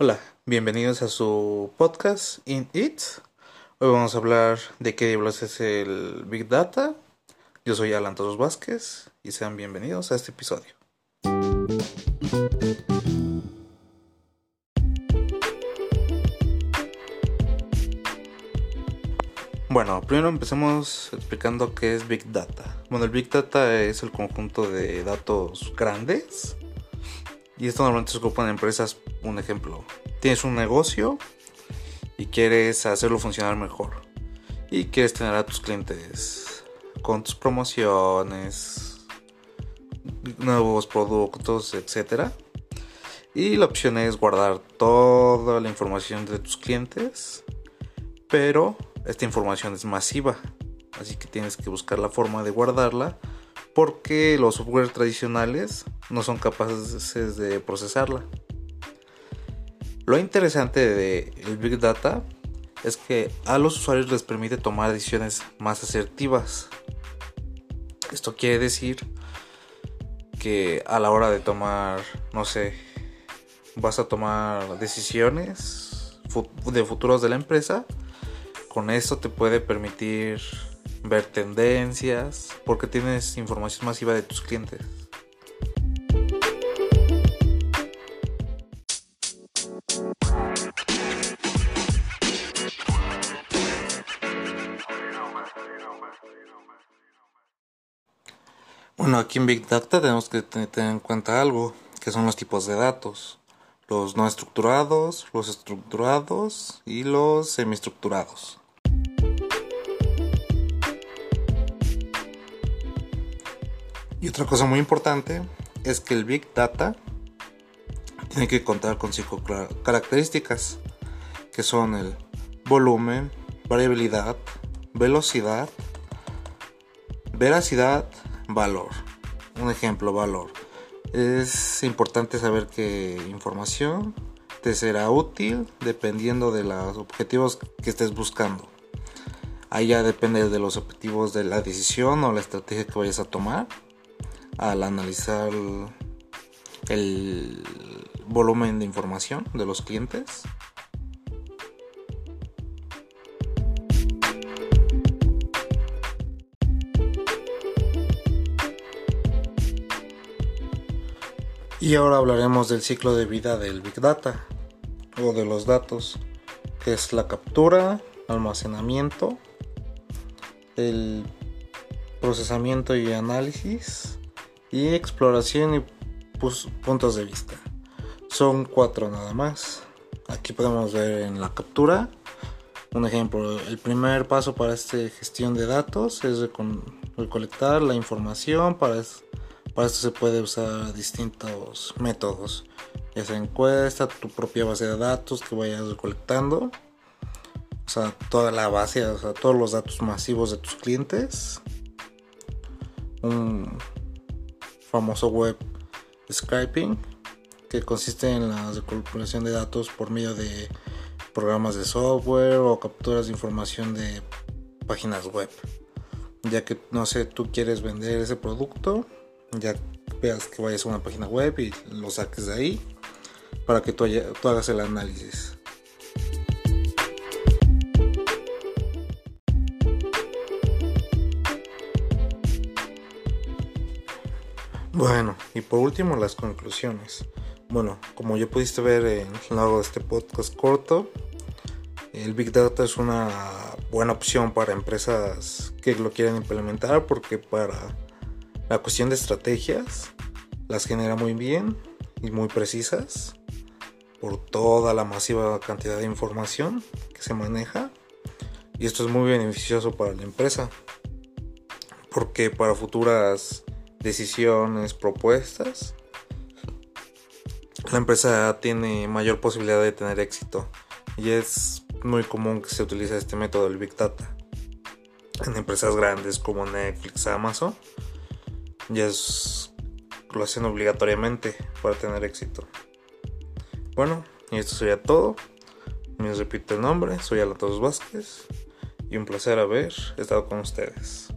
Hola, bienvenidos a su podcast In It. Hoy vamos a hablar de qué diablos es el Big Data. Yo soy Alan Todos Vázquez y sean bienvenidos a este episodio. Bueno, primero empecemos explicando qué es Big Data. Bueno, el Big Data es el conjunto de datos grandes y esto normalmente se ocupa en empresas. Un ejemplo, tienes un negocio y quieres hacerlo funcionar mejor. Y quieres tener a tus clientes con tus promociones, nuevos productos, etc. Y la opción es guardar toda la información de tus clientes. Pero esta información es masiva. Así que tienes que buscar la forma de guardarla porque los software tradicionales no son capaces de procesarla. Lo interesante del Big Data es que a los usuarios les permite tomar decisiones más asertivas. Esto quiere decir que a la hora de tomar, no sé, vas a tomar decisiones de futuros de la empresa, con esto te puede permitir ver tendencias, porque tienes información masiva de tus clientes. Bueno, aquí en Big Data tenemos que tener en cuenta algo, que son los tipos de datos. Los no estructurados, los estructurados y los semiestructurados. Y otra cosa muy importante es que el Big Data tiene que contar con cinco características, que son el volumen, variabilidad, velocidad, veracidad, valor. Un ejemplo, valor. Es importante saber que información te será útil dependiendo de los objetivos que estés buscando. Ahí ya depende de los objetivos de la decisión o la estrategia que vayas a tomar al analizar el volumen de información de los clientes. Y ahora hablaremos del ciclo de vida del Big Data o de los datos, que es la captura, almacenamiento, el procesamiento y análisis, y exploración y puntos de vista. Son cuatro nada más. Aquí podemos ver en la captura un ejemplo. El primer paso para esta gestión de datos es recolectar la información. Para, para esto se puede usar distintos métodos. Ya sea encuesta, tu propia base de datos que vayas recolectando. O sea, toda la base, o sea, todos los datos masivos de tus clientes. Un, famoso web scraping que consiste en la recopilación de datos por medio de programas de software o capturas de información de páginas web. Ya que no sé, tú quieres vender ese producto, ya veas que vayas a una página web y lo saques de ahí para que tú, hagas el análisis. Bueno, y por último las conclusiones. Bueno, como ya pudiste ver en lo largo de este podcast corto, el Big Data es una buena opción para empresas que lo quieran implementar porque para la cuestión de estrategias las genera muy bien y muy precisas por toda la masiva cantidad de información que se maneja y esto es muy beneficioso para la empresa porque para futuras decisiones, propuestas, la empresa tiene mayor posibilidad de tener éxito y es muy común que se utilice este método del Big Data en empresas grandes como Netflix, Amazon. Ya es, lo hacen obligatoriamente para tener éxito. Bueno, y esto sería todo. Me repito el nombre, soy Alatos Vázquez y un placer haber estado con ustedes.